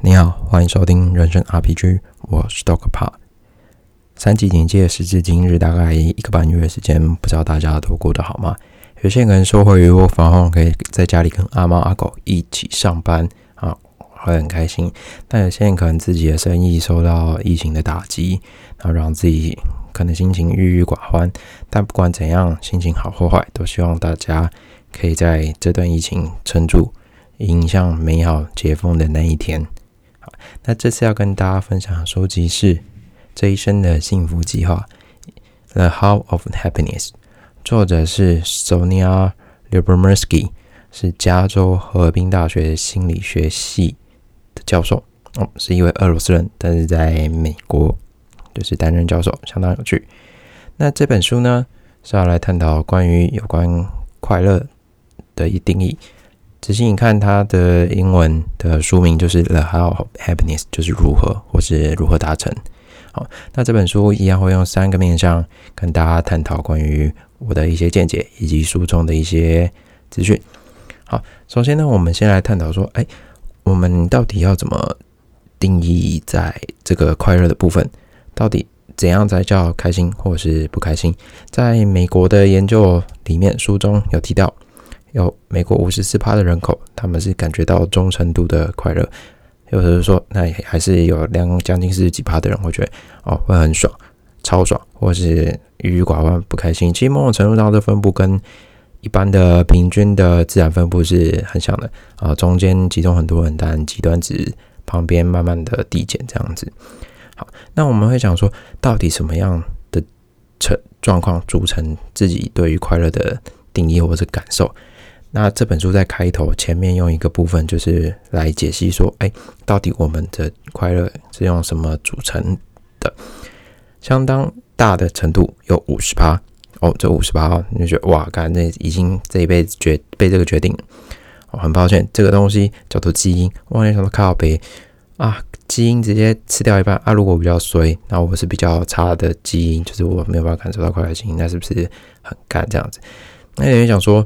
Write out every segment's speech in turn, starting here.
你好，欢迎收听人生 RPG，我是 Doctor Pa。三级警戒时至今日，大概一个半月的时间，不知道大家都过得好吗？有些人说会我返后可以在家里跟阿猫阿狗一起上班啊，会很开心。但有些人可能自己的生意受到疫情的打击，然后让自己可能心情郁郁寡欢。但不管怎样，心情好或坏，都希望大家可以在这段疫情撑住，迎向美好解封的那一天。那这次要跟大家分享的书籍是《这一生的幸福计划》（The How of Happiness），作者是 Sonia Lyubomirsky，是加州河滨大学心理学系的教授，哦，是一位俄罗斯人，但是在美国就是担任教授，相当有趣。那这本书呢是要来探讨关于有关快乐的一定义。仔细你看，它的英文的书名就是《The How of Happiness》，就是如何或是如何达成。好，那这本书一样会用三个面向跟大家探讨关于我的一些见解以及书中的一些资讯。好，首先呢，我们先来探讨说，哎，我们到底要怎么定义在这个快乐的部分？到底怎样才叫开心或是不开心？在美国的研究里面，书中有提到。有美国五十四趴的人口，他们是感觉到中程度的快乐，有的是说，那还是有两将近四十几趴的人会觉得哦会很爽，超爽，或是郁郁寡欢不开心。其实某种程度上的分布跟一般的平均的自然分布是很像的啊，中间集中很多人，但极端值旁边慢慢的递减这样子。好，那我们会讲说，到底什么样的成状况组成自己对于快乐的定义或者感受？那这本书在开头前面用一个部分，就是来解析说，哎，到底我们的快乐是用什么组成的？相当大的程度有五十趴哦，这五十趴你就觉得哇，看那已经这一辈子决被这个决定了。哦，很抱歉，这个东西叫做基因。我想到靠背啊，基因直接吃掉一半啊。如果比较衰，那我是比较差的基因，就是我没有办法感受到快乐基因，那是不是很干这样子？那有人想说。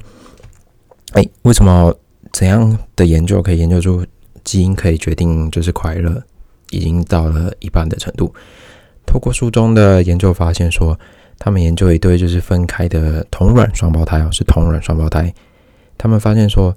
哎，为什么怎样的研究可以研究出基因可以决定就是快乐，已经到了一半的程度？透过书中的研究发现说，他们研究一对就是分开的同卵双胞胎哦，是同卵双胞胎。他们发现说，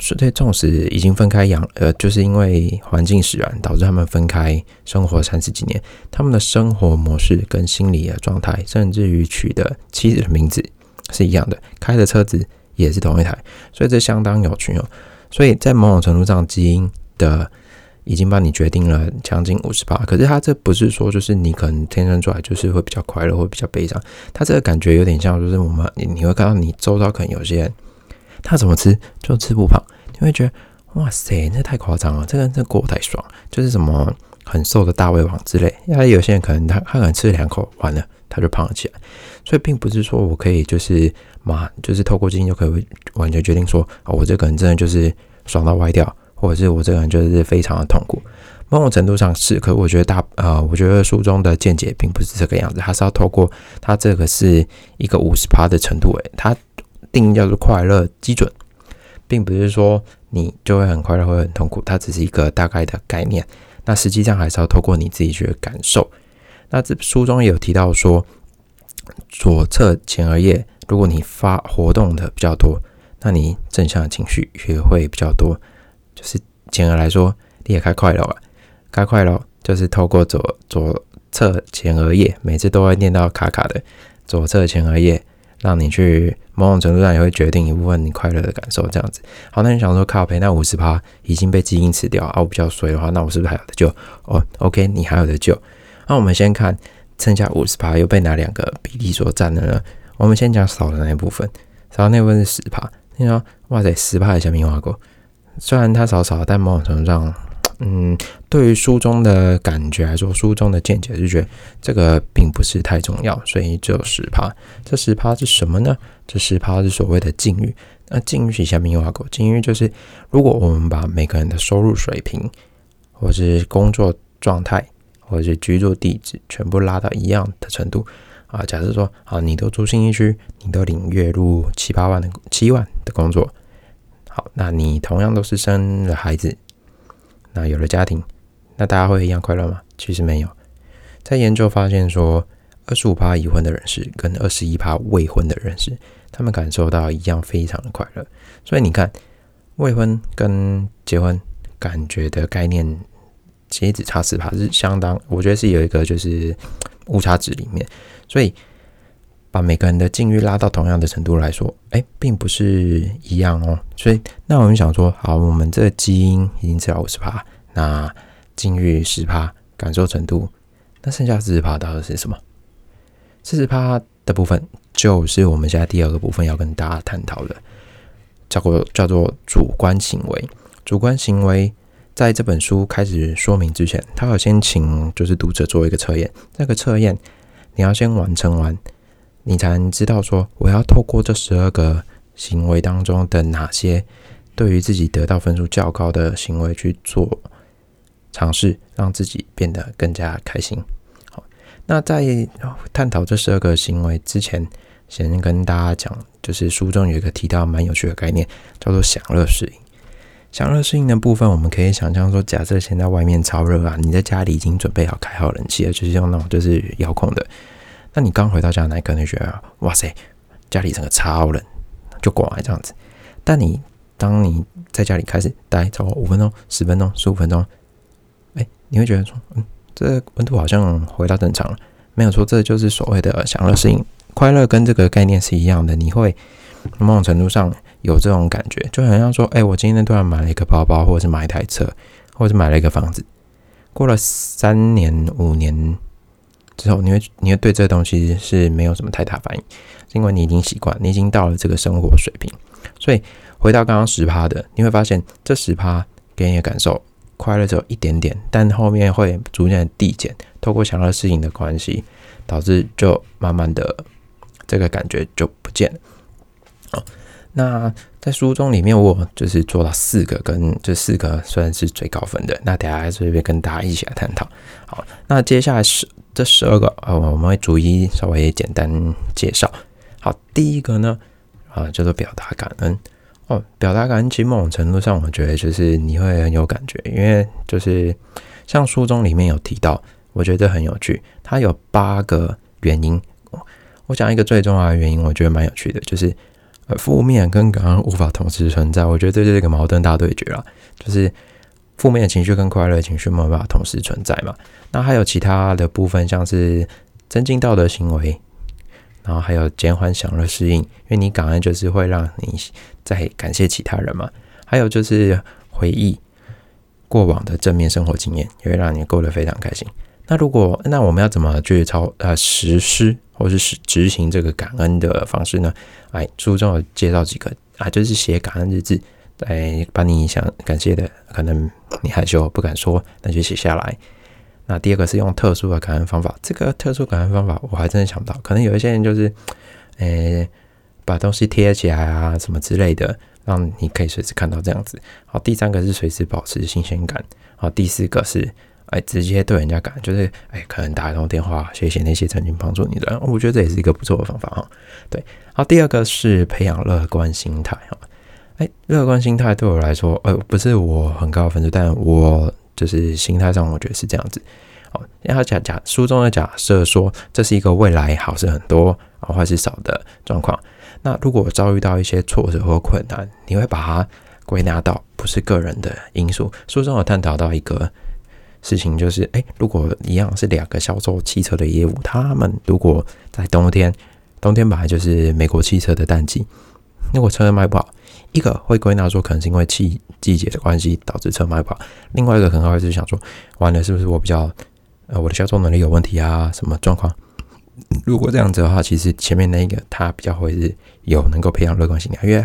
是这纵使已经分开养，呃，就是因为环境使然导致他们分开生活三十几年，他们的生活模式跟心理的状态，甚至于取的妻子的名字是一样的，开的车子。也是同一台，所以这相当有趣哦。所以在某种程度上，基因的已经帮你决定了将近五十八。可是它这不是说就是你可能天生出来就是会比较快乐，或比较悲伤。它这个感觉有点像，就是我们你你会看到你周遭可能有些人，他怎么吃就吃不胖，你会觉得哇塞，那太夸张了，这个人这过太爽，就是什么很瘦的大胃王之类。因为有些人可能他他可能吃两口，完了他就胖了起来。所以并不是说我可以就是嘛，就是透过基因就可以完全决定说啊，我这个人真的就是爽到歪掉，或者是我这个人就是非常的痛苦。某种程度上是，可我觉得大呃，我觉得书中的见解并不是这个样子，它是要透过它这个是一个五十趴的程度，诶，它定义叫做快乐基准，并不是说你就会很快乐，会很痛苦，它只是一个大概的概念。那实际上还是要透过你自己去感受。那这书中也有提到说。左侧前额叶，如果你发活动的比较多，那你正向的情绪也会比较多。就是简而来说，你也开快乐了，开快乐就是透过左左侧前额叶，每次都会念到卡卡的左侧前额叶，让你去某种程度上也会决定一部分你快乐的感受。这样子，好，那你想说靠陪那五十趴已经被基因吃掉啊？我比较衰的话，那我是不是还有的救？哦，OK，你还有的救。那我们先看。剩下五十趴又被哪两个比例所占了呢？我们先讲少的那一部分，少的那部分是十趴。你说，哇塞，十趴的小米花狗，虽然它少少，但某种程度上，嗯，对于书中的感觉来说，书中的见解是觉得这个并不是太重要，所以只有十趴。这十趴是什么呢？这十趴是所谓的境遇。那境遇是下米花狗，境遇就是如果我们把每个人的收入水平或是工作状态。或者是居住地址全部拉到一样的程度啊！假设说啊，你都住新一区，你都领月入七八万的七万的工作，好，那你同样都是生了孩子，那有了家庭，那大家会一样快乐吗？其实没有。在研究发现说，二十五趴已婚的人士跟二十一趴未婚的人士，他们感受到一样非常的快乐。所以你看，未婚跟结婚感觉的概念，其实只差十趴，是相当，我觉得是有一个就是误差值里面。所以把每个人的境遇拉到同样的程度来说，哎，并不是一样哦。所以那我们想说，好，我们这基因已经知道五十趴，那境遇十趴，感受程度。那剩下四十趴到底是什么？四十趴的部分就是我们现在第二个部分要跟大家探讨的，叫做叫做主观行为。主观行为在这本书开始说明之前，他要先请就是读者做一个测验。这个测验你要先完成完，你才能知道说我要透过这十二个行为当中的哪些对于自己得到分数较高的行为去做。尝试让自己变得更加开心。好，那在探讨这十二个行为之前，先跟大家讲，就是书中有一个提到蛮有趣的概念，叫做享乐适应。享乐适应的部分，我们可以想象说，假设现在外面超热啊，你在家里已经准备好开好冷气了，就是用那种就是遥控的。那你刚回到家，那可能觉得哇塞，家里整个超冷，就过来这样子。但你当你在家里开始待超过五分钟、十分钟、十五分钟。哎你会觉得说，嗯，这温度好像回到正常了，没有错，这就是所谓的享乐适应。快乐跟这个概念是一样的，你会某种程度上有这种感觉，就好像说，哎，我今天突然买了一个包包，或者是买一台车，或者是买了一个房子，过了三年、五年之后，你会你会对这东西是没有什么太大反应，因为你已经习惯，你已经到了这个生活水平。所以回到刚刚十趴的，你会发现这十趴给你的感受。快乐只有一点点，但后面会逐渐递减。透过想要适应的关系，导致就慢慢的这个感觉就不见了。好，那在书中里面，我就是做了四个，跟这四个算是最高分的。那等下这边跟大家一起来探讨。好，那接下来是这十二个，呃，我们会逐一稍微简单介绍。好，第一个呢，啊，叫做表达感恩。哦，表达感恩，其实某种程度上，我觉得就是你会很有感觉，因为就是像书中里面有提到，我觉得很有趣。它有八个原因，我讲一个最重要的原因，我觉得蛮有趣的，就是，负面跟感恩无法同时存在。我觉得这是一个矛盾大对决了，就是负面的情绪跟快乐情绪没有办法同时存在嘛。那还有其他的部分，像是增进道德行为。然后还有减缓享乐适应，因为你感恩就是会让你在感谢其他人嘛。还有就是回忆过往的正面生活经验，也会让你过得非常开心。那如果那我们要怎么去操呃实施或是实执行这个感恩的方式呢？哎，书中有介绍几个啊，就是写感恩日志，哎把你想感谢的，可能你害羞不敢说，那就写下来。那第二个是用特殊的感恩方法，这个特殊感恩方法我还真的想不到，可能有一些人就是，诶，把东西贴起来啊，什么之类的，让你可以随时看到这样子。好，第三个是随时保持新鲜感。好，第四个是，哎，直接对人家感，就是哎，可能打一通电话，谢谢那些曾经帮助你的人，我觉得这也是一个不错的方法哈。对，好，第二个是培养乐观心态哈。哎，乐观心态对我来说，呃，不是我很高分数，但我。就是心态上，我觉得是这样子。哦，然后假假书中的假设说，这是一个未来好事很多啊，坏事少的状况。那如果遭遇到一些挫折或困难，你会把它归纳到不是个人的因素。书中有探讨到一个事情，就是诶，如果一样是两个销售汽车的业务，他们如果在冬天，冬天本来就是美国汽车的淡季，如果车卖不好。一个会归纳说，可能是因为季季节的关系导致车卖不好；另外一个可能会是想说，完了是不是我比较呃我的销售能力有问题啊？什么状况？如果这样子的话，其实前面那一个他比较会是有能够培养乐观心态，因为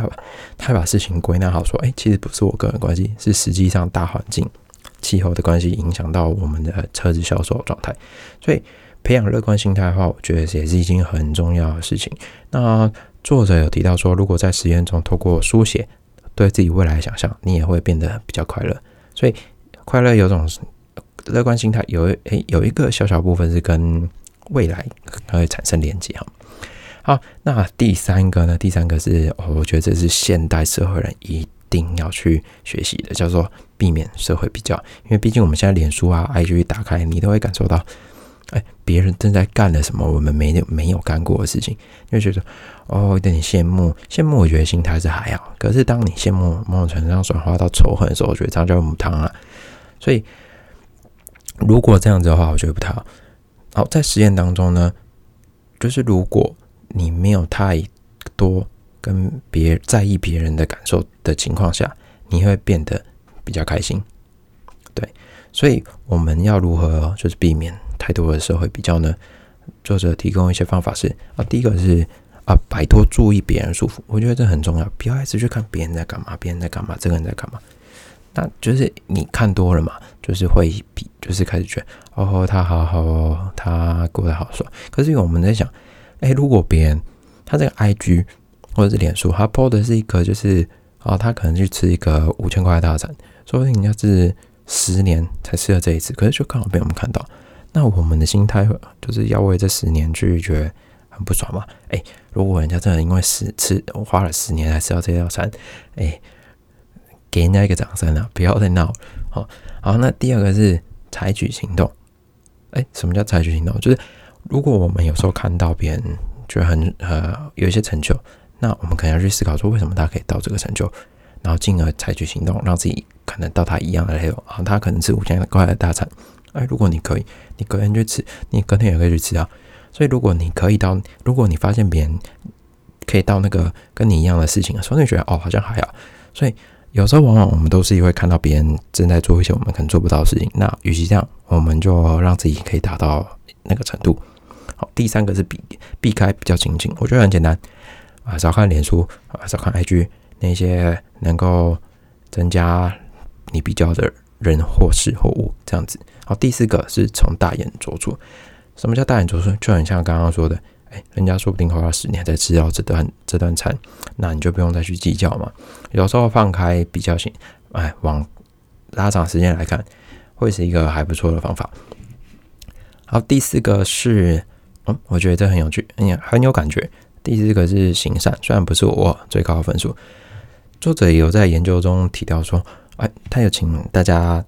他把事情归纳好说，哎，其实不是我个人关系，是实际上大环境气候的关系影响到我们的车子销售状态。所以培养乐观心态的话，我觉得也是一件很重要的事情。那作者有提到说，如果在实验中透过书写对自己未来的想象，你也会变得比较快乐。所以，快乐有种乐观心态，有诶有一个小小部分是跟未来会产生连接哈。好，那第三个呢？第三个是，我觉得这是现代社会人一定要去学习的，叫做避免社会比较，因为毕竟我们现在脸书啊、IG 打开，你都会感受到，哎，别人正在干了什么我们没有没有干过的事情，就觉得哦有点羡慕，羡慕我觉得心态是还好，可是当你羡慕某种程度上转化到仇恨的时候，我觉得这样就母汤了。所以如果这样子的话，我觉得不太好。好，在实验当中呢，就是如果你没有太多跟别在意别人的感受的情况下，你会变得比较开心。对，所以我们要如何就是避免太多的社会比较呢？作者提供一些方法是啊，第一个是啊，摆脱注意别人束缚，我觉得这很重要，不要一直去看别人在干嘛，别人在干嘛，这个人在干嘛。那就是你看多了嘛，就是会比，就是开始觉得哦，他好好，他过得好爽。可是我们在想，哎，如果别人他这个 I G 或者是脸书，他 PO 的是一个就是哦，他可能去吃一个五千块的大餐，说不定人家是十年才吃了这一次，可是就刚好被我们看到。那我们的心态就是要为这十年去觉得很不爽嘛？哎，如果人家真的因为十吃花了十年才吃到这道餐，哎。给人家一个掌声啊！不要再闹了。好，好，那第二个是采取行动。哎，什么叫采取行动？就是如果我们有时候看到别人觉得很呃有一些成就，那我们可能要去思考说，为什么他可以到这个成就，然后进而采取行动，让自己可能到他一样的内容啊。他可能吃五千块的大餐，哎，如果你可以，你隔天去吃，你隔天也可以去吃啊。所以如果你可以到，如果你发现别人可以到那个跟你一样的事情的时候，你觉得哦，好像还好。所以。有时候，往往我们都是会看到别人正在做一些我们可能做不到的事情。那与其这样，我们就让自己可以达到那个程度。好，第三个是避避开比较情境，我觉得很简单啊，少看脸书啊，少看 IG 那些能够增加你比较的人或事或物这样子。好，第四个是从大眼着出。什么叫大眼着出？就很像刚刚说的。哎人家说不定花了十年才吃到这段这段餐，那你就不用再去计较嘛。有时候放开比较性，哎，往拉长时间来看，会是一个还不错的方法。好，第四个是，嗯，我觉得这很有趣，很很有感觉。第四个是行善，虽然不是我最高的分数，作者也有在研究中提到说，哎，他有请大家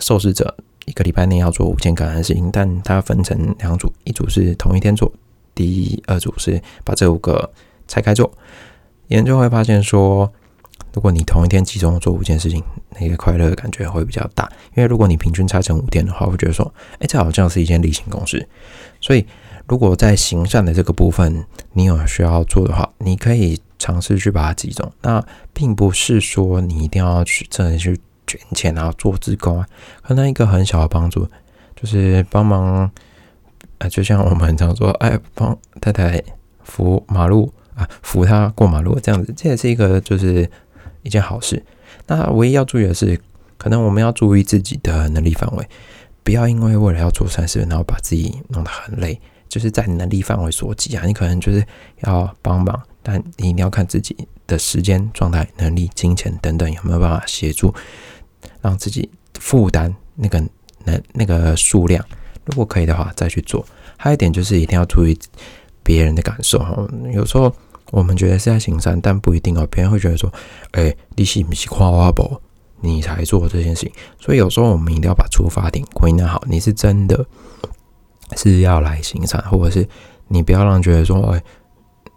受试者一个礼拜内要做五件感恩事情，但他分成两组，一组是同一天做。第二组是把这五个拆开做，研究会发现说，如果你同一天集中做五件事情，那个快乐的感觉会比较大。因为如果你平均拆成五天的话，会觉得说，哎，这好像是一件例行公事。所以，如果在行善的这个部分你有需要做的话，你可以尝试去把它集中。那并不是说你一定要去真的去捐钱啊，做自工啊，可能一个很小的帮助就是帮忙。啊，就像我们常说，哎，帮太太扶马路啊，扶她过马路这样子，这也是一个就是一件好事。那唯一要注意的是，可能我们要注意自己的能力范围，不要因为为了要做善事，然后把自己弄得很累。就是在能力范围所及啊，你可能就是要帮忙，但你一定要看自己的时间状态、能力、金钱等等有没有办法协助，让自己负担那个那那个数量。如果可以的话，再去做。还有一点就是一定要注意别人的感受哈。有时候我们觉得是在行善，但不一定哦。别人会觉得说：“哎，你是不是夸我不？你才做这件事情。”所以有时候我们一定要把出发点归纳好。你是真的是要来行善，或者是你不要让觉得说：“哎，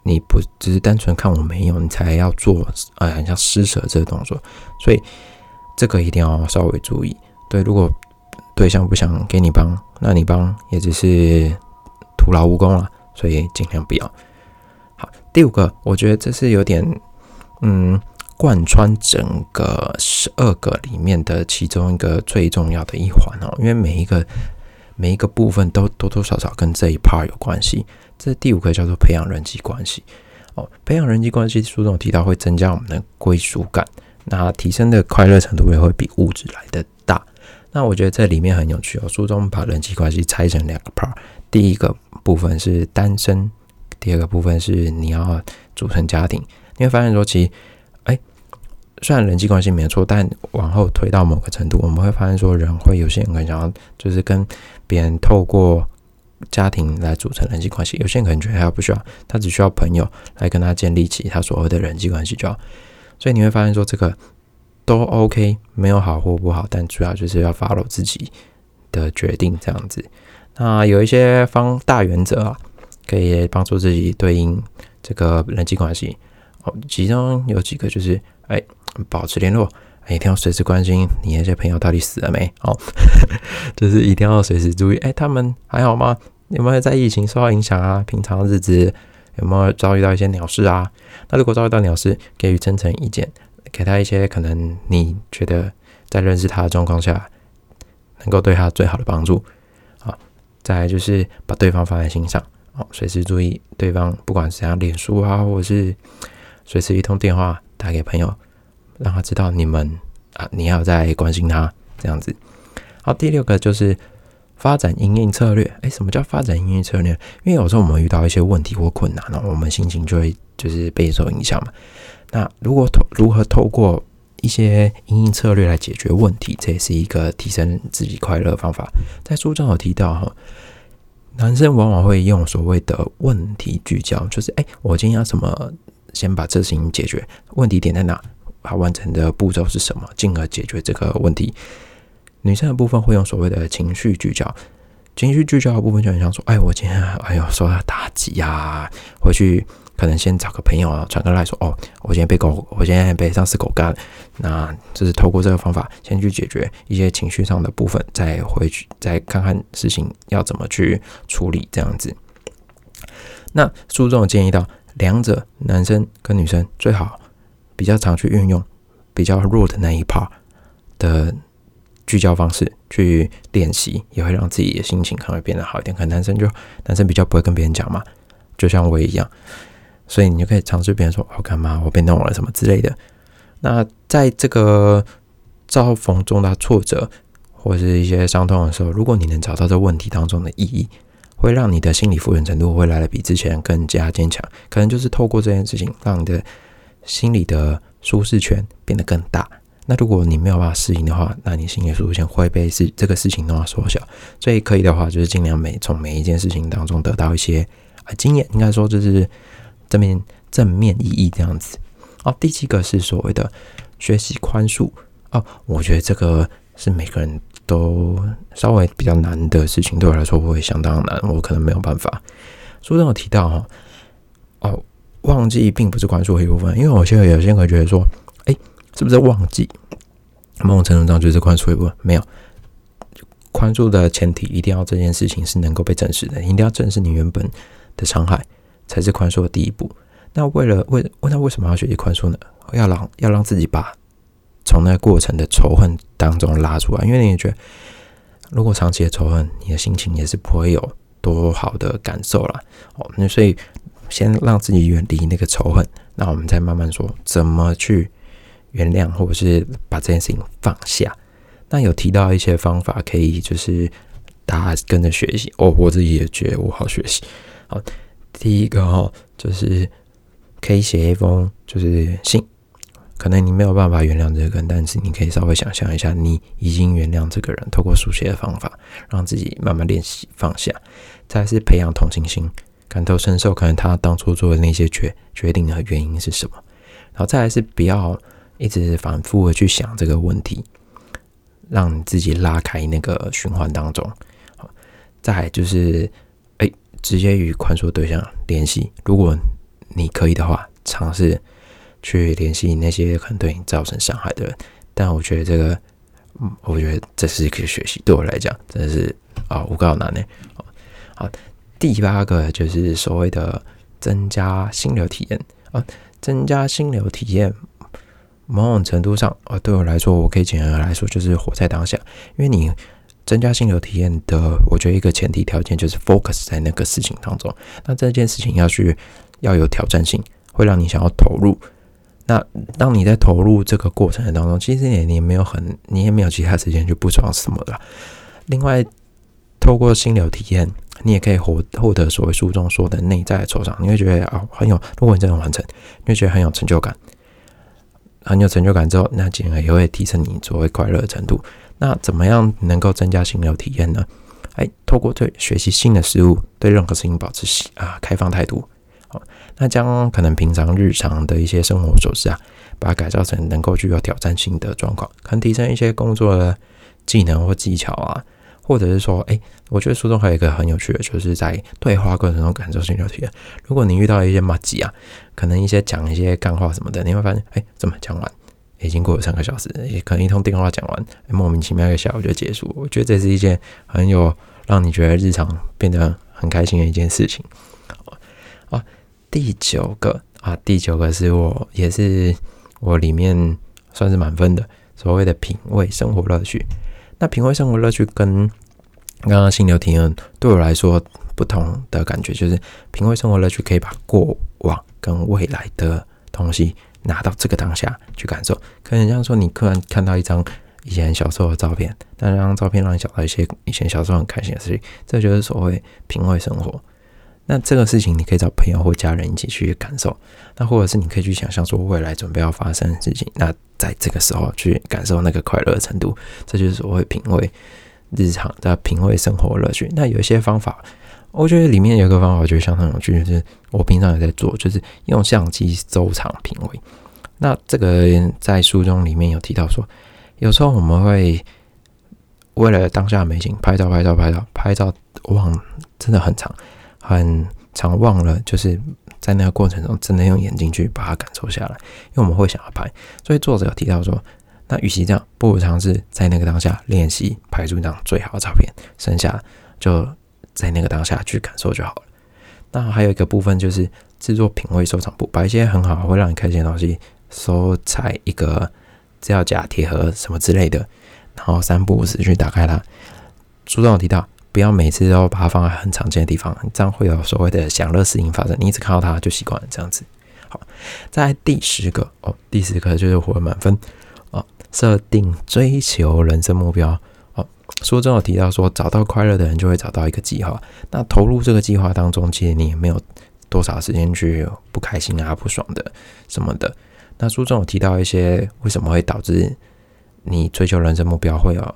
你不只是单纯看我没有，你才要做。”哎，很像施舍这个动作。所以这个一定要稍微注意。对，如果对象不想给你帮，那你帮也只是徒劳无功了，所以尽量不要。好，第五个，我觉得这是有点嗯贯穿整个十二个里面的其中一个最重要的一环哦，因为每一个每一个部分都多多少少跟这一 part 有关系。这第五个叫做培养人际关系哦，培养人际关系书中提到会增加我们的归属感，那提升的快乐程度也会比物质来的大。那我觉得这里面很有趣哦。书中把人际关系拆成两个 part，第一个部分是单身，第二个部分是你要组成家庭。你会发现说，其实，哎，虽然人际关系没错，但往后推到某个程度，我们会发现说，人会有些人很想要，就是跟别人透过家庭来组成人际关系。有些人可能觉得他不需要，他只需要朋友来跟他建立起他所谓的人际关系就好。所以你会发现说，这个。都 OK，没有好或不好，但主要就是要 follow 自己的决定这样子。那有一些方大原则啊，可以帮助自己对应这个人际关系。哦，其中有几个就是，哎，保持联络，一定要随时关心你那些朋友到底死了没。哦，就是一定要随时注意，哎，他们还好吗？有没有在疫情受到影响啊？平常日子有没有遭遇到一些鸟事啊？那如果遭遇到鸟事，给予真诚意见，给他一些可能你觉得在认识他的状况下，能够对他最好的帮助。啊，再来就是把对方放在心上，哦，随时注意对方，不管是怎样，脸书啊，或者是随时一通电话打给朋友，让他知道你们啊，你要在关心他这样子。好，第六个就是。发展营运策略，哎，什么叫发展营运策略？因为有时候我们遇到一些问题或困难呢，我们心情就会就是备受影响嘛。那如果透如何透过一些营运策略来解决问题，这也是一个提升自己快乐的方法。在书中有提到哈，男生往往会用所谓的问题聚焦，就是哎，我今天要怎么先把这事情解决？问题点在哪？它完成的步骤是什么？进而解决这个问题。女生的部分会用所谓的情绪聚焦，情绪聚焦的部分就很像说：“哎，我今天哎呦受到打击呀，回去可能先找个朋友啊，传个来说哦，我今天被狗，我今天被上司狗干，那就是透过这个方法先去解决一些情绪上的部分，再回去再看看事情要怎么去处理这样子。那书中建议到，两者男生跟女生最好比较常去运用比较弱的那一 part 的。聚焦方式去练习，也会让自己的心情可能会变得好一点。可能男生就男生比较不会跟别人讲嘛，就像我一样，所以你就可以尝试别人说：“我干嘛？我被弄了什么之类的。”那在这个遭逢重大挫折或是一些伤痛的时候，如果你能找到这问题当中的意义，会让你的心理复原程度会来的比之前更加坚强。可能就是透过这件事情，让你的心理的舒适圈变得更大。那如果你没有办法适应的话，那你心理舒适圈会被是这个事情的话缩小。所以可以的话，就是尽量每从每一件事情当中得到一些啊经验，应该说就是正面正面意义这样子。哦，第七个是所谓的学习宽恕哦，我觉得这个是每个人都稍微比较难的事情，对我来说会相当难，我可能没有办法。书中有提到哈，哦，忘记并不是宽恕的一部分，因为我现在有些人会觉得说。哎是不是忘记？某种程度上就是宽恕一部分，没有宽恕的前提，一定要这件事情是能够被证实的，一定要正视你原本的伤害，才是宽恕的第一步。那为了为问他为什么要学习宽恕呢？要让要让自己把从那过程的仇恨当中拉出来，因为你也觉得，如果长期的仇恨，你的心情也是不会有多好的感受了。哦，那所以先让自己远离那个仇恨，那我们再慢慢说怎么去。原谅，或者是把这件事情放下。那有提到一些方法，可以就是大家跟着学习。哦，我自己也觉得我好学习。好，第一个哈，就是可以写一封就是信。可能你没有办法原谅这个人，但是你可以稍微想象一下，你已经原谅这个人。透过书写的方法，让自己慢慢练习放下。再是培养同情心，感同身受，可能他当初做的那些决决定的原因是什么。然后再来是不要。一直反复的去想这个问题，让你自己拉开那个循环当中。好，再就是，哎，直接与宽恕对象联系。如果你可以的话，尝试去联系那些可能对你造成伤害的人。但我觉得这个，嗯，我觉得这是一个学习，对我来讲真的是啊，无告难呢。好，第八个就是所谓的增加心流体验啊，增加心流体验。某种程度上，呃，对我来说，我可以简而来说，就是活在当下。因为你增加心流体验的，我觉得一个前提条件就是 focus 在那个事情当中。那这件事情要去要有挑战性，会让你想要投入。那当你在投入这个过程当中，其实你你也没有很，你也没有其他时间去不装什么的。另外，透过心流体验，你也可以获获得所谓书中说的内在的成长。你会觉得啊，很有，如果你真的完成，你会觉得很有成就感。很有成就感之后，那进而也会提升你所谓快乐的程度。那怎么样能够增加心流体验呢？哎，透过对学习新的事物，对任何事情保持啊开放态度。好，那将可能平常日常的一些生活琐事啊，把它改造成能够具有挑战性的状况，可能提升一些工作的技能或技巧啊，或者是说，哎，我觉得书中还有一个很有趣的，就是在对话过程中感受性聊天。如果你遇到一些骂鸡啊，可能一些讲一些干话什么的，你会发现，哎，怎么讲完已经过了三个小时，也可能一通电话讲完，莫名其妙一个下午就结束。我觉得这是一件很有让你觉得日常变得很开心的一件事情。啊，第九个啊，第九个是我也是。我里面算是满分的，所谓的品味生活乐趣。那品味生活乐趣跟刚刚心流体验对我来说不同的感觉，就是品味生活乐趣可以把过往跟未来的东西拿到这个当下去感受。可能像说你突然看到一张以前小时候的照片，但这张照片让你想到一些以前小时候很开心的事情，这就是所谓品味生活。那这个事情你可以找朋友或家人一起去感受，那或者是你可以去想象说未来准备要发生的事情，那在这个时候去感受那个快乐程度，这就是所谓品味日常的品味生活乐趣。那有一些方法，我觉得里面有一个方法我觉得相当有趣，就是我平常也在做，就是用相机收藏品味。那这个在书中里面有提到说，有时候我们会为了当下美景拍照拍照拍照拍照，忘真的很长。很常忘了，就是在那个过程中，真的用眼睛去把它感受下来，因为我们会想要拍。所以作者有提到说，那与其这样，不如尝试在那个当下练习拍出一张最好的照片，剩下就在那个当下去感受就好了。那还有一个部分就是制作品味收藏簿，把一些很好会让你开心的东西收在一个资料夹、铁盒什么之类的，然后三步五时去打开它。书中有提到。不要每次都把它放在很常见的地方，这样会有所谓的享乐适应发生。你一直看到它就习惯了这样子。好，在第十个哦，第十个就是获满分哦。设定追求人生目标哦。书中有提到说，找到快乐的人就会找到一个计划。那投入这个计划当中，其实你也没有多少时间去不开心啊、不爽的什么的。那书中有提到一些为什么会导致你追求人生目标会有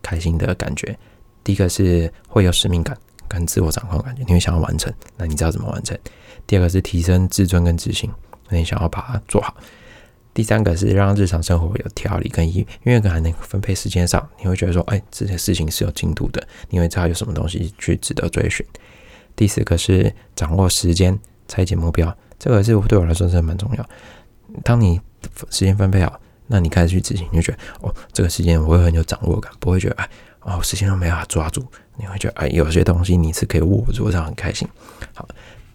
开心的感觉。第一个是会有使命感跟自我掌控感觉，你会想要完成，那你知道怎么完成？第二个是提升自尊跟自信，那你想要把它做好。第三个是让日常生活有条理跟意义，因为可能分配时间上，你会觉得说，哎，这件事情是有进度的，你会知道有什么东西去值得追寻。第四个是掌握时间，拆解目标，这个是对我来说是蛮重要。当你时间分配好，那你开始去执行，就觉得，哦，这个时间我会很有掌握感，不会觉得，哎。哦，时间都没法抓住，你会觉得哎，有些东西你是可以握住，这样很开心。好，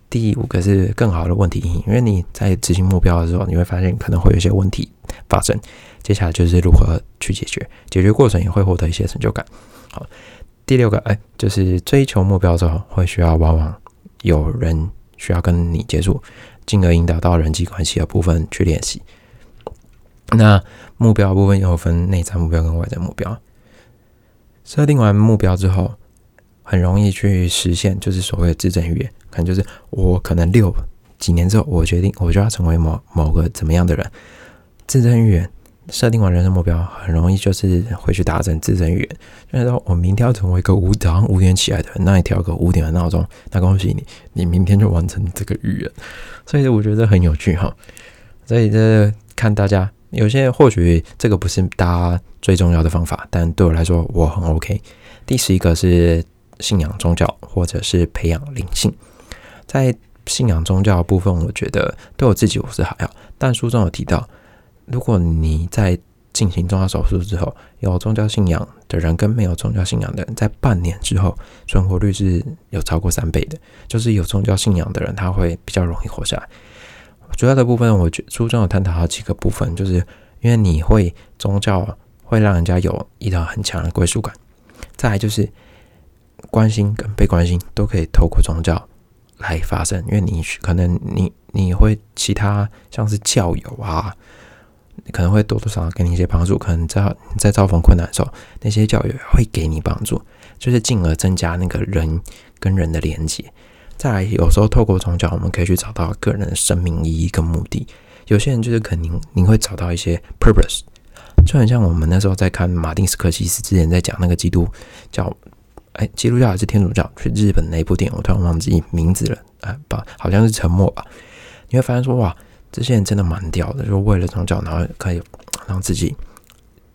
第五个是更好的问题因为你在执行目标的时候，你会发现可能会有些问题发生，接下来就是如何去解决，解决过程也会获得一些成就感。好，第六个哎，就是追求目标之后，会需要往往有人需要跟你接触，进而引导到人际关系的部分去练习。那目标部分又分内在目标跟外在目标。设定完目标之后，很容易去实现，就是所谓的自证预言。可能就是我可能六几年之后，我决定我就要成为某某个怎么样的人。自证预言设定完人生目标，很容易就是会去达成自证预言。就是说我明天要成为一个五早上五点起来的人，那你调个五点的闹钟，那恭喜你，你明天就完成这个预言。所以我觉得很有趣哈。所以这看大家。有些或许这个不是大家最重要的方法，但对我来说我很 OK。第十一个是信仰宗教或者是培养灵性。在信仰宗教部分，我觉得对我自己我是还好，但书中有提到，如果你在进行宗教手术之后，有宗教信仰的人跟没有宗教信仰的人，在半年之后存活率是有超过三倍的，就是有宗教信仰的人他会比较容易活下来。主要的部分，我觉书中有探讨好几个部分，就是因为你会宗教会让人家有一种很强的归属感，再来就是关心跟被关心都可以透过宗教来发生，因为你可能你你会其他像是教友啊，可能会多多少少给你一些帮助，可能在在遭逢困难的时候，那些教友会给你帮助，就是进而增加那个人跟人的连接。再来，有时候透过宗教，我们可以去找到个人的生命意义跟目的。有些人就是可能你会找到一些 purpose，就很像我们那时候在看马丁斯科西斯之前在讲那个基督教，哎，基督教还是天主教？去日本那一部电影，我突然忘记名字了，哎，不，好像是沉默吧。你会发现说，哇，这些人真的蛮屌的，就为了宗教，然后可以让自己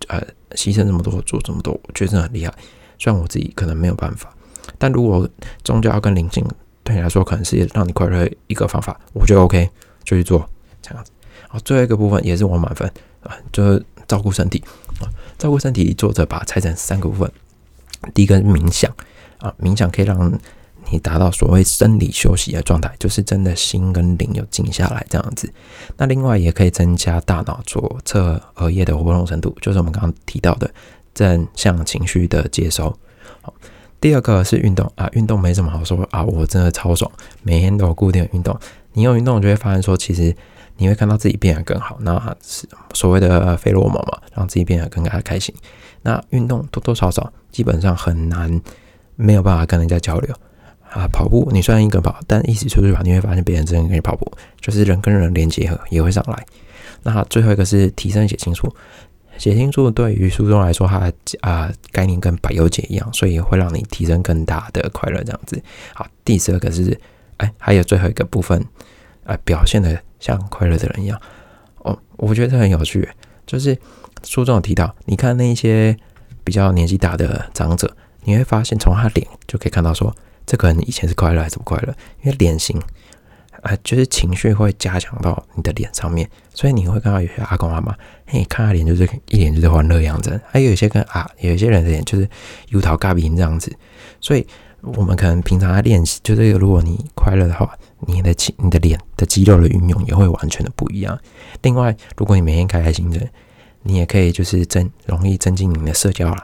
呃牺牲这么多，做这么多，我觉得真的很厉害。虽然我自己可能没有办法，但如果宗教要跟灵性对你来说可能是让你快乐一个方法，我觉得 OK，就去做这样子。好，最后一个部分也是我满分啊，就是照顾身体啊，照顾身体，作者把它拆成三个部分。第一个冥想啊，冥想可以让你达到所谓生理休息的状态，就是真的心跟灵有静下来这样子。那另外也可以增加大脑左侧额叶的活动程度，就是我们刚刚提到的正向情绪的接收。好，第二个是运动啊，运动没什么好说啊，我真的超爽，每天都有固定的运动。你有运动，就会发现说，其实你会看到自己变得更好，那是所谓的费洛蒙嘛，让自己变得更加开心。那运动多多少少基本上很难没有办法跟人家交流啊。跑步你虽然一个跑，但一起出去跑，你会发现别人真的跟你跑步，就是人跟人连结合也会上来。那最后一个是提升血清素，血清素对于书中来说，它啊概念跟百忧解一样，所以会让你提升更大的快乐。这样子，好，第十二个是哎，还有最后一个部分，啊，表现的像快乐的人一样。哦，我觉得很有趣，就是。书中有提到，你看那些比较年纪大的长者，你会发现从他脸就可以看到，说这个人以前是快乐还是不快乐？因为脸型啊，就是情绪会加强到你的脸上面，所以你会看到有些阿公阿妈，嘿，看他脸就是一脸就是欢乐样子，还有一些跟啊，有一些人的脸就是油桃嘎鼻这样子。所以我们可能平常在练习，就是如果你快乐的话，你的情、你的脸的肌肉的运用也会完全的不一样。另外，如果你每天开开心心。你也可以就是增容易增进你的社交啦，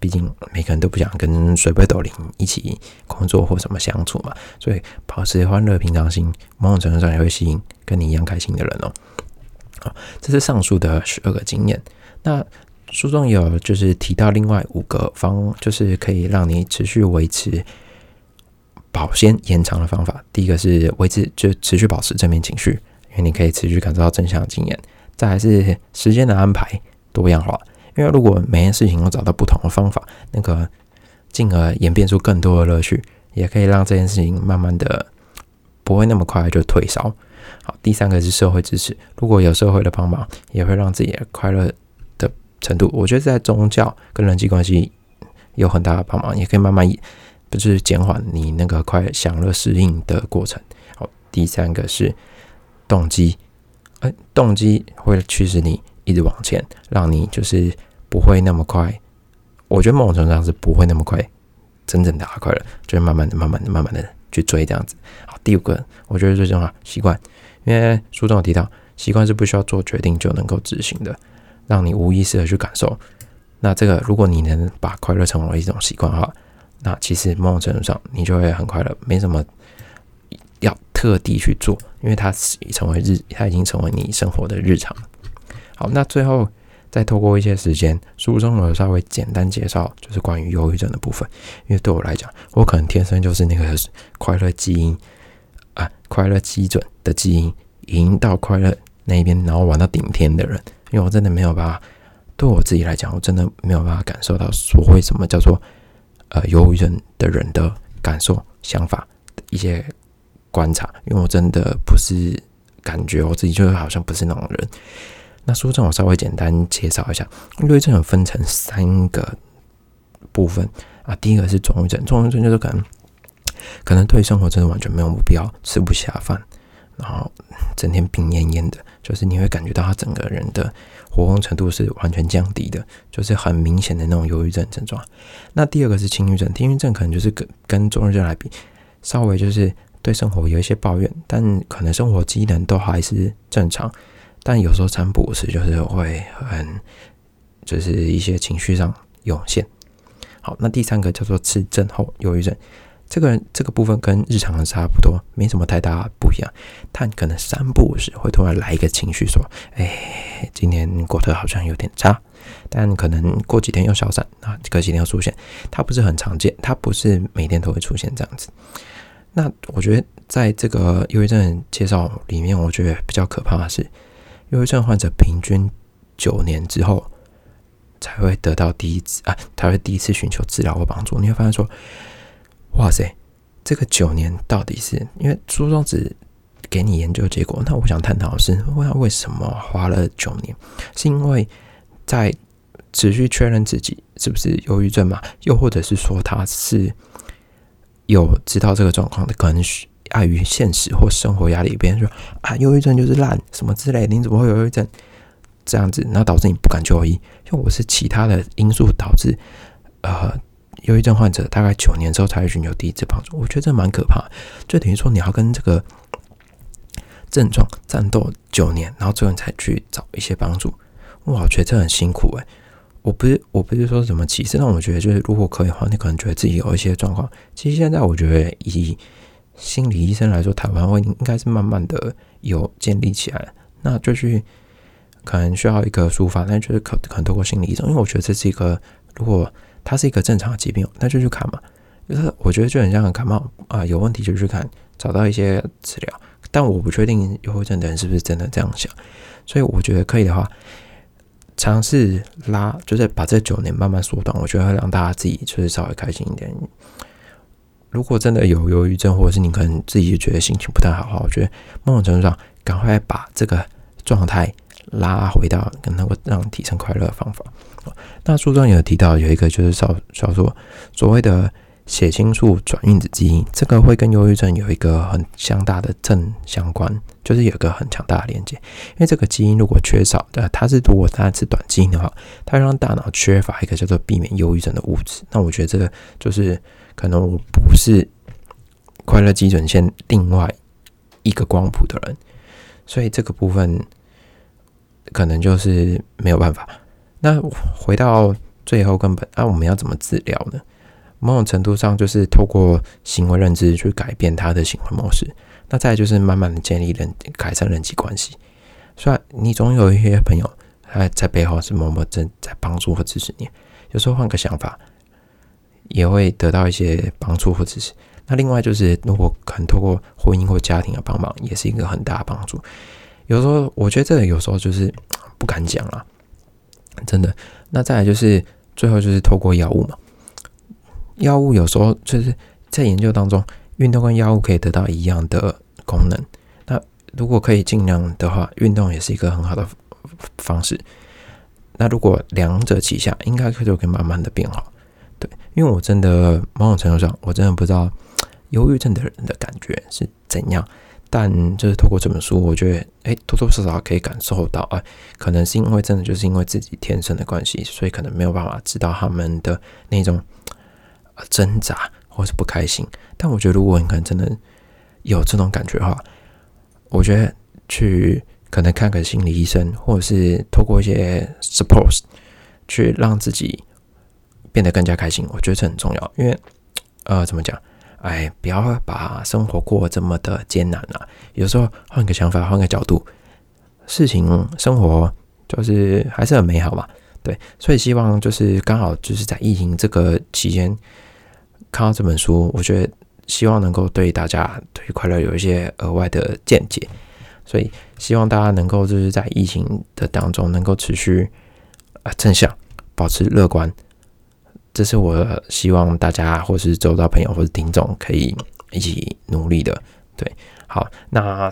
毕竟每个人都不想跟水杯斗林一起工作或什么相处嘛，所以保持欢乐平常心，某种程度上也会吸引跟你一样开心的人哦。好，这是上述的十二个经验。那书中有就是提到另外五个方，就是可以让你持续维持保鲜延长的方法。第一个是维持就持续保持正面情绪，因为你可以持续感受到正向的经验。再还是时间的安排多样化，因为如果每件事情都找到不同的方法，那个进而演变出更多的乐趣，也可以让这件事情慢慢的不会那么快就退烧。好，第三个是社会支持，如果有社会的帮忙，也会让自己的快乐的程度，我觉得在宗教跟人际关系有很大的帮忙，也可以慢慢不是减缓你那个快享乐适应的过程。好，第三个是动机。哎，动机会驱使你一直往前，让你就是不会那么快。我觉得某种程度上是不会那么快，真正的快乐，就是慢慢的、慢慢的、慢慢的去追这样子。好，第五个，我觉得最重要习惯，因为书中有提到，习惯是不需要做决定就能够执行的，让你无意识的去感受。那这个，如果你能把快乐成为一种习惯的话，那其实某种程度上你就会很快乐，没什么。要特地去做，因为它成为日，它已经成为你生活的日常。好，那最后再透过一些时间，书中我稍微简单介绍，就是关于忧郁症的部分。因为对我来讲，我可能天生就是那个快乐基因啊，快乐基准的基因，赢到快乐那边，然后玩到顶天的人。因为我真的没有办法，对我自己来讲，我真的没有办法感受到所谓什么叫做呃忧郁症的人的感受、想法的一些。观察，因为我真的不是感觉我自己就好像不是那种人。那书中我稍微简单介绍一下，忧郁症有分成三个部分啊。第一个是重郁症，重郁症就是可能可能对生活真的完全没有目标，吃不下饭，然后整天病恹恹的，就是你会感觉到他整个人的活动程度是完全降低的，就是很明显的那种忧郁症症状。那第二个是轻郁症，轻郁症可能就是跟跟重郁症来比，稍微就是。对生活有一些抱怨，但可能生活机能都还是正常，但有时候三不五时就是会很，就是一些情绪上涌现。好，那第三个叫做次症后忧郁症，这个这个部分跟日常的差不多，没什么太大不一样。但可能三不五时会突然来一个情绪，说：“哎，今天过得好像有点差。”但可能过几天又消散啊，隔几天又出现。它不是很常见，它不是每天都会出现这样子。那我觉得，在这个忧郁症介绍里面，我觉得比较可怕的是，忧郁症患者平均九年之后才会得到第一次啊，才会第一次寻求治疗或帮助。你会发现说，哇塞，这个九年到底是因为书中只给你研究结果。那我想探讨的是，那为什么花了九年？是因为在持续确认自己是不是忧郁症嘛？又或者是说他是有知道这个状况的，可能碍于现实或生活压力，别人说啊，忧郁症就是烂什么之类，你怎么会有忧郁症？这样子，那导致你不敢就医。因为我是其他的因素导致，呃，忧郁症患者大概九年之后才会寻求第一次帮助。我觉得这蛮可怕，就等于说你要跟这个症状战斗九年，然后最后你才去找一些帮助。哇，我觉得这很辛苦诶。我不是我不是说什么歧视，但我觉得就是如果可以的话，你可能觉得自己有一些状况。其实现在我觉得以心理医生来说，台湾会应该是慢慢的有建立起来，那就去可能需要一个抒发，那就是可可能透过心理医生，因为我觉得这是一个，如果它是一个正常的疾病，那就去看嘛。就是我觉得就很像感冒啊，有问题就去看，找到一些治疗。但我不确定忧郁症的人是不是真的这样想，所以我觉得可以的话，尝试拉，就是把这九年慢慢缩短，我觉得会让大家自己就是稍微开心一点。如果真的有忧郁症，或者是你可能自己觉得心情不太好的话，我觉得某种程度上，赶快把这个状态拉回到跟能够让提升快乐的方法。那书中有提到有一个就是叫叫做所谓的血清素转运子基因，这个会跟忧郁症有一个很相大的正相关，就是有一个很强大的连接。因为这个基因如果缺少，的，它是如果它是短基因的话，它会让大脑缺乏一个叫做避免忧郁症的物质。那我觉得这个就是。可能我不是快乐基准线另外一个光谱的人，所以这个部分可能就是没有办法。那回到最后根本，那我们要怎么治疗呢？某种程度上就是透过行为认知去改变他的行为模式。那再就是慢慢的建立人改善人际关系。虽然你总有一些朋友他在背后是默默正在帮助和支持你，有时候换个想法。也会得到一些帮助或支持。那另外就是，如果可能透过婚姻或家庭的帮忙，也是一个很大的帮助。有时候我觉得这个有时候就是不敢讲啊，真的。那再来就是最后就是透过药物嘛，药物有时候就是在研究当中，运动跟药物可以得到一样的功能。那如果可以尽量的话，运动也是一个很好的方式。那如果两者齐下，应该就可以慢慢的变好。对，因为我真的某种程度上，我真的不知道忧郁症的人的感觉是怎样。但就是透过这本书，我觉得，哎，多多少少可以感受到，哎，可能是因为真的就是因为自己天生的关系，所以可能没有办法知道他们的那种挣扎或是不开心。但我觉得，如果你可能真的有这种感觉的话，我觉得去可能看个心理医生，或者是透过一些 support 去让自己。变得更加开心，我觉得这很重要。因为，呃，怎么讲？哎，不要把生活过这么的艰难啊！有时候换个想法，换个角度，事情生活就是还是很美好嘛。对，所以希望就是刚好就是在疫情这个期间看到这本书，我觉得希望能够对大家对快乐有一些额外的见解。所以希望大家能够就是在疫情的当中能够持续啊正向，保持乐观。这是我希望大家，或是周遭朋友或者听众可以一起努力的。对，好，那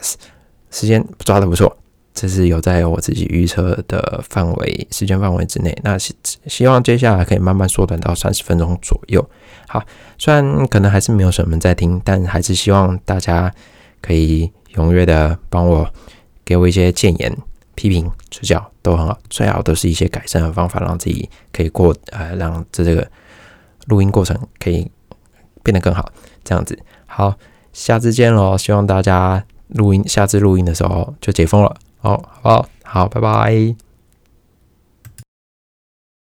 时间抓的不错，这是有在我自己预测的范围时间范围之内。那希希望接下来可以慢慢缩短到三十分钟左右。好，虽然可能还是没有什么人在听，但还是希望大家可以踊跃的帮我给我一些建言。批评指教都很好，最好都是一些改善的方法，让自己可以过呃，让这这个录音过程可以变得更好。这样子，好，下次见喽！希望大家录音，下次录音的时候就解封了。好好好，拜拜。